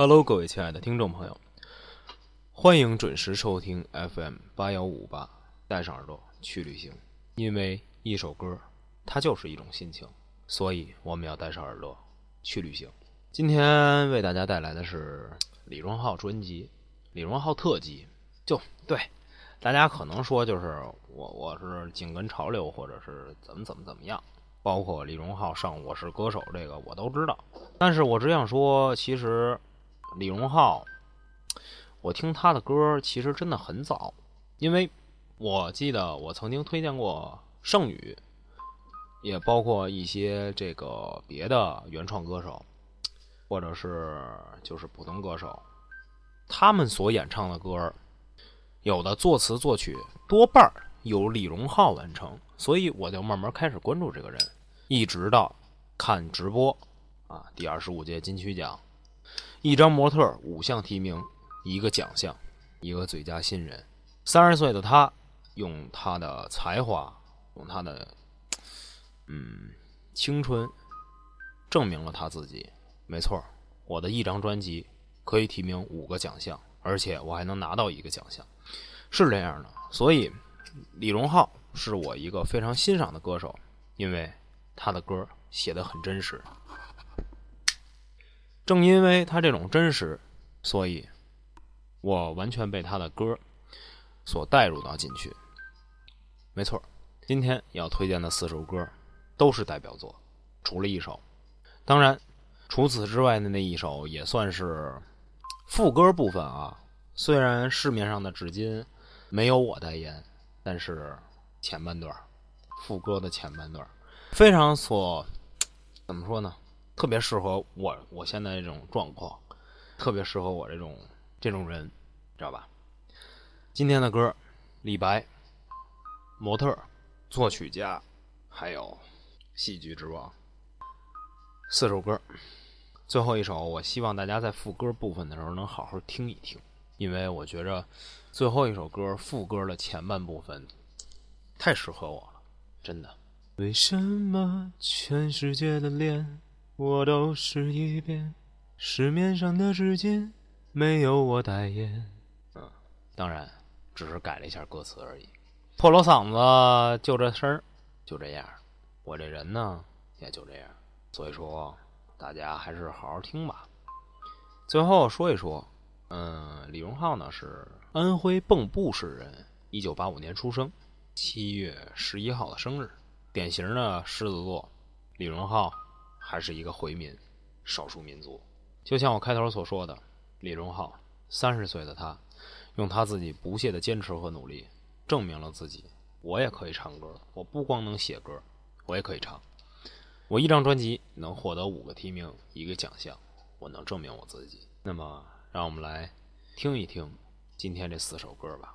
Hello，各位亲爱的听众朋友，欢迎准时收听 FM 八幺五八，带上耳朵去旅行。因为一首歌，它就是一种心情，所以我们要带上耳朵去旅行。今天为大家带来的是李荣浩专辑《李荣浩特辑》，就对大家可能说就是我我是紧跟潮流，或者是怎么怎么怎么样。包括李荣浩上《我是歌手》这个我都知道，但是我只想说，其实李荣浩，我听他的歌其实真的很早，因为我记得我曾经推荐过盛宇，也包括一些这个别的原创歌手，或者是就是普通歌手，他们所演唱的歌，有的作词作曲多半儿。由李荣浩完成，所以我就慢慢开始关注这个人，一直到看直播啊。第二十五届金曲奖，一张模特五项提名，一个奖项，一个最佳新人。三十岁的他，用他的才华，用他的嗯青春，证明了他自己。没错，我的一张专辑可以提名五个奖项，而且我还能拿到一个奖项，是这样的。所以。李荣浩是我一个非常欣赏的歌手，因为他的歌写的很真实。正因为他这种真实，所以我完全被他的歌所带入到进去。没错，今天要推荐的四首歌都是代表作，除了一首。当然，除此之外的那一首也算是副歌部分啊。虽然市面上的纸巾没有我代言。但是前半段副歌的前半段非常所怎么说呢？特别适合我我现在这种状况，特别适合我这种这种人，知道吧？今天的歌，李白、模特、作曲家，还有戏剧之王，四首歌。最后一首，我希望大家在副歌部分的时候能好好听一听，因为我觉着。最后一首歌副歌的前半部分太适合我了，真的。为什么全世界的脸我都是一遍？市面上的纸巾没有我代言。嗯，当然只是改了一下歌词而已。破锣嗓子就这声儿，就这样。我这人呢也就这样。所以说大家还是好好听吧。最后说一说，嗯，李荣浩呢是。安徽蚌埠市人，一九八五年出生，七月十一号的生日，典型的狮子座。李荣浩还是一个回民，少数民族。就像我开头所说的，李荣浩三十岁的他，用他自己不懈的坚持和努力，证明了自己。我也可以唱歌，我不光能写歌，我也可以唱。我一张专辑能获得五个提名，一个奖项，我能证明我自己。那么，让我们来听一听。今天这四首歌吧。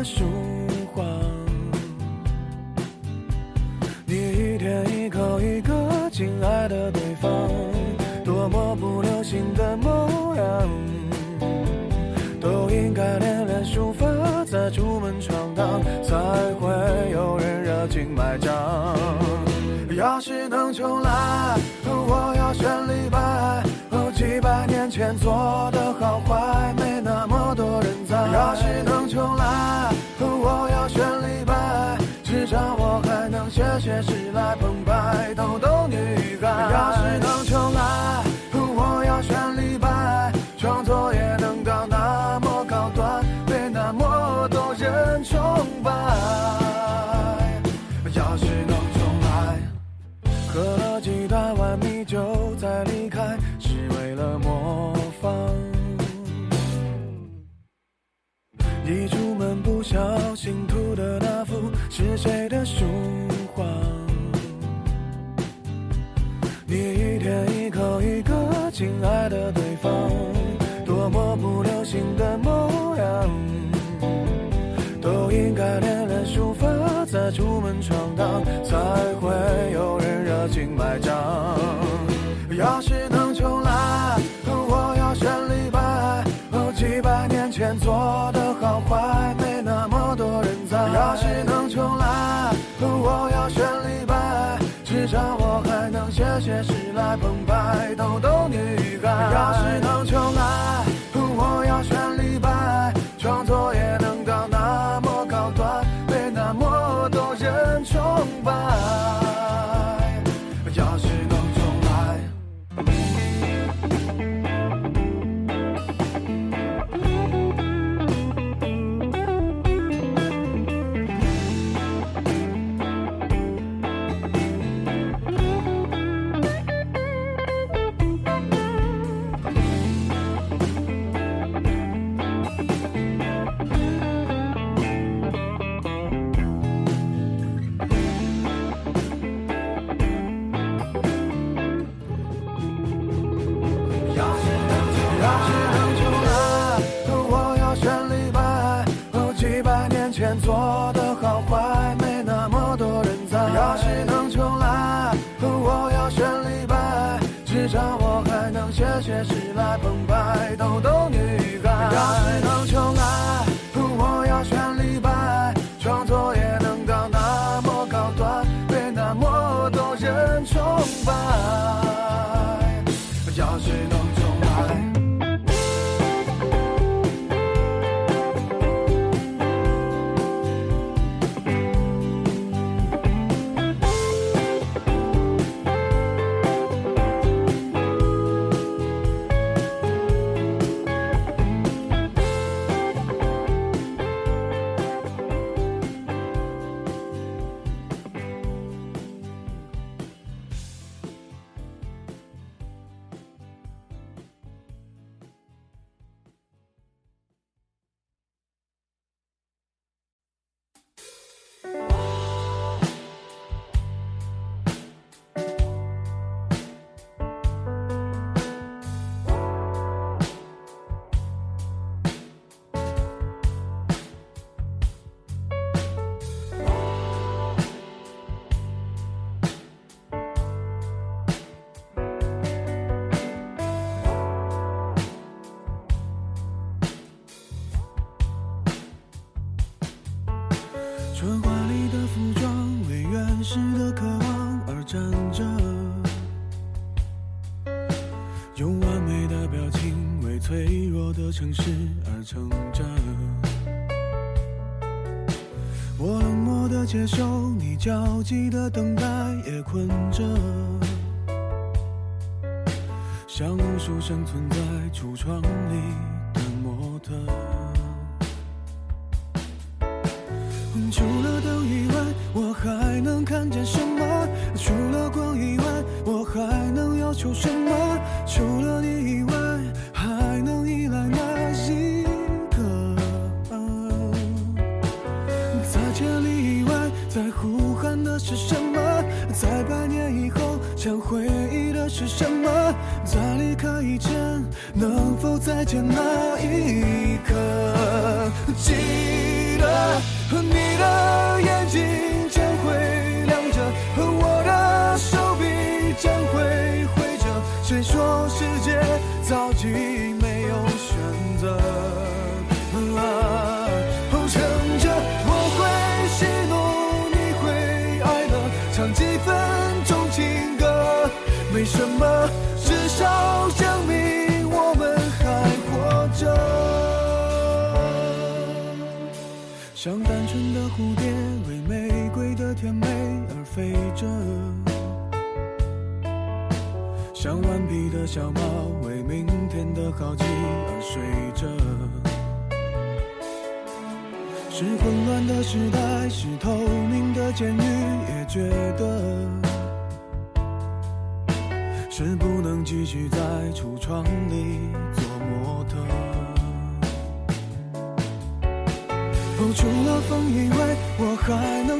的书画？你一天一口一个亲爱的对方，多么不流行的模样，都应该练练书法再出门闯荡，才会有人热情买账。要是能重来，我要选李白。几百年前做的好坏，没那么多人在。要是能重来，时来澎湃逗逗女像我还能写写诗来澎湃下水道。城市而撑着我冷漠的接受你焦急的等待也困着像无数生存在橱窗里是什么？在离开以前，能否再见那一刻？记得，你的眼睛将会亮着。甜美而飞着，像顽皮的小猫为明天的好奇而睡着。是混乱的时代，是透明的监狱，也觉得是不能继续在橱窗里做模特。哦，除了风以外，我还能。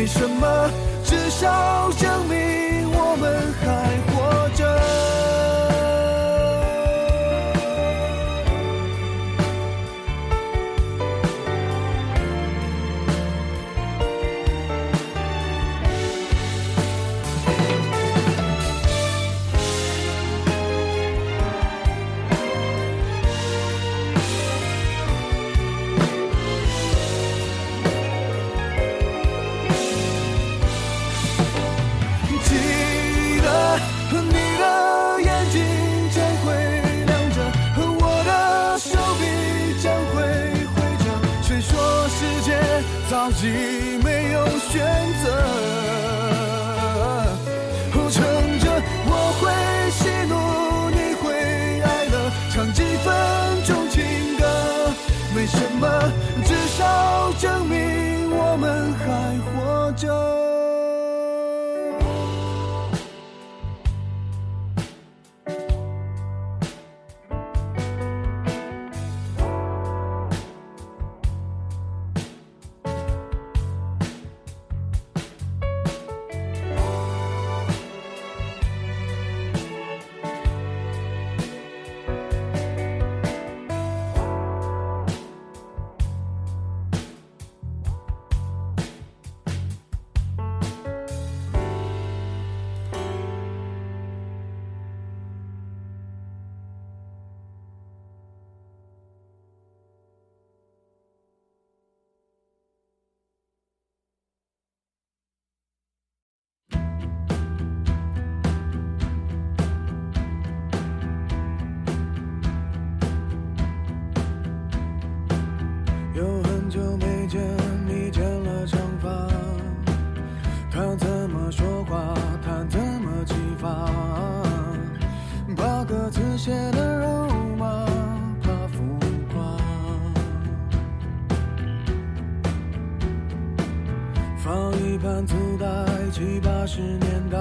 歌，没什么，至少证明我们还已没有选择？写的肉麻，怕浮夸，放一盘磁带，七八十年代，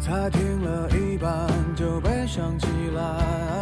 才听了一半就悲伤起来。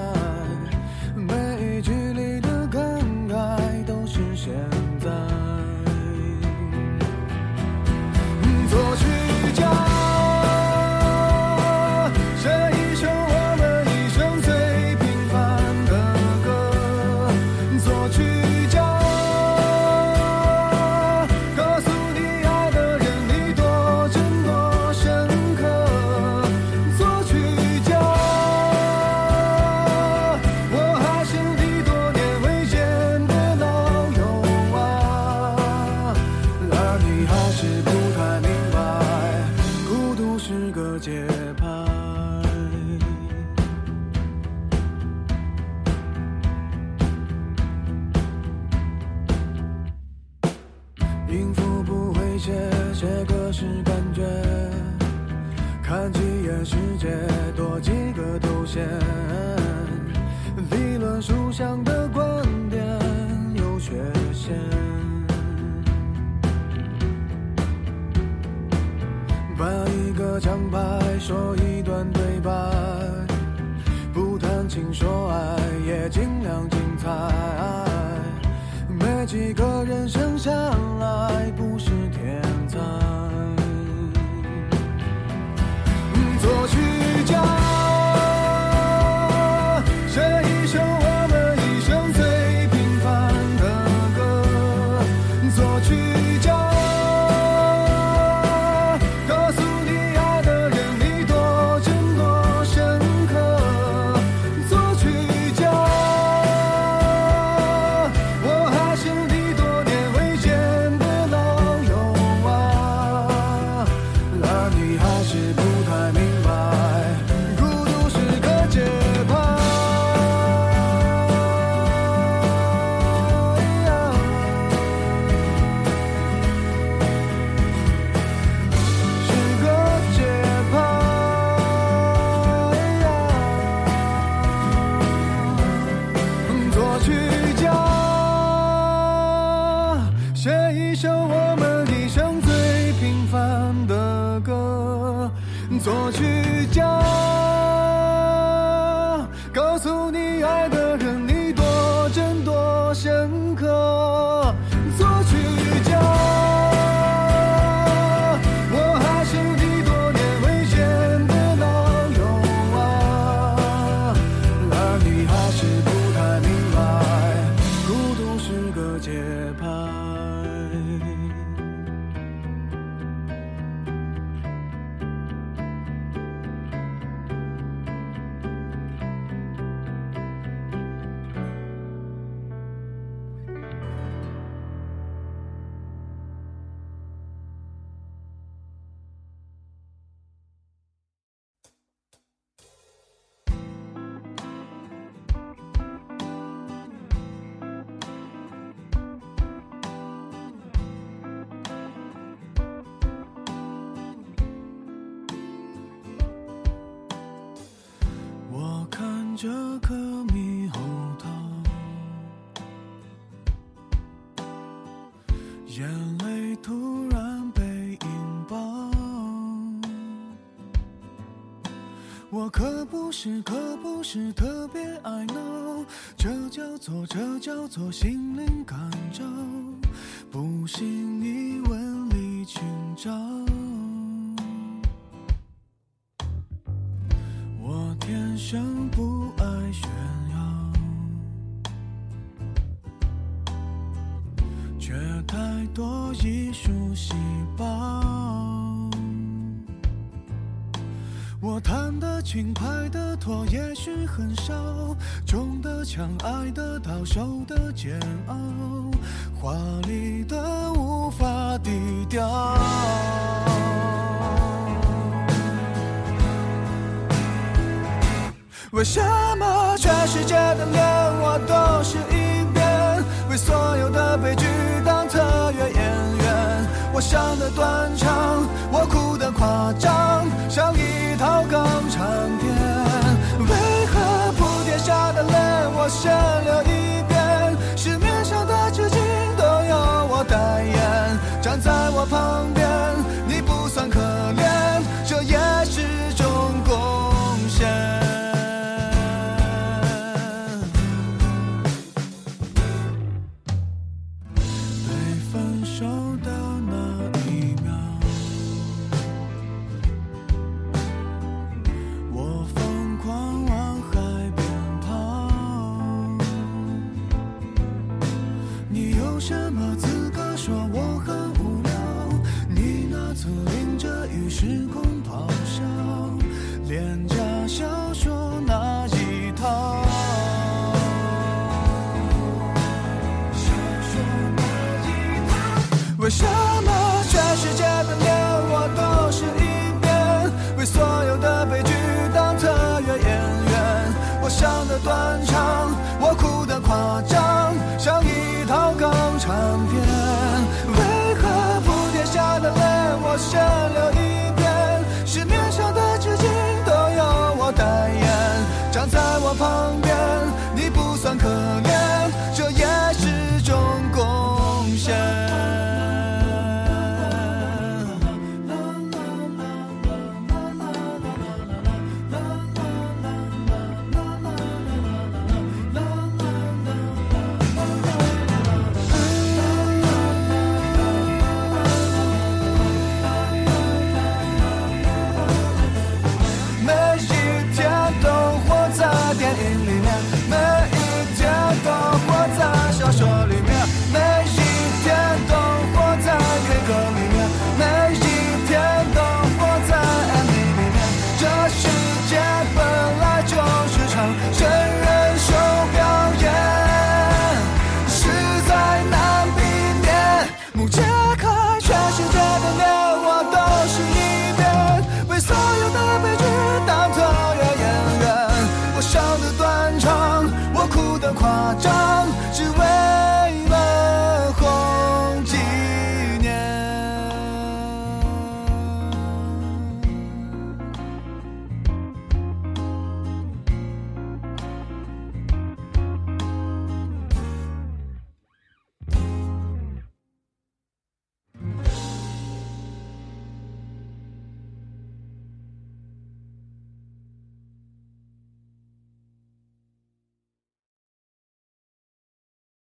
看几眼世界，多几个头衔。理论书上的观点有缺陷。把一个奖牌，说一段对白，不谈情说爱，也尽量精彩。没几个人生下来不是作曲家，写一首我们一生最平凡的歌。作曲家，作曲家写一首我们一生最平凡的歌，作曲家。这颗猕猴桃，眼泪突然被引爆。我可不是，可不是特别爱闹，这叫做，这叫做心灵感召。不信你问李清照。轻，拍得拖，也许很少，中的枪，爱得到，受的煎熬，华丽的无法低调。为什么全世界的脸我都是一遍？为所有的悲剧想的断肠，我哭的夸张，像一套港产片。为何铺天下的泪我先流一遍？市面上的纸巾都由我代言，站在我旁边，为什么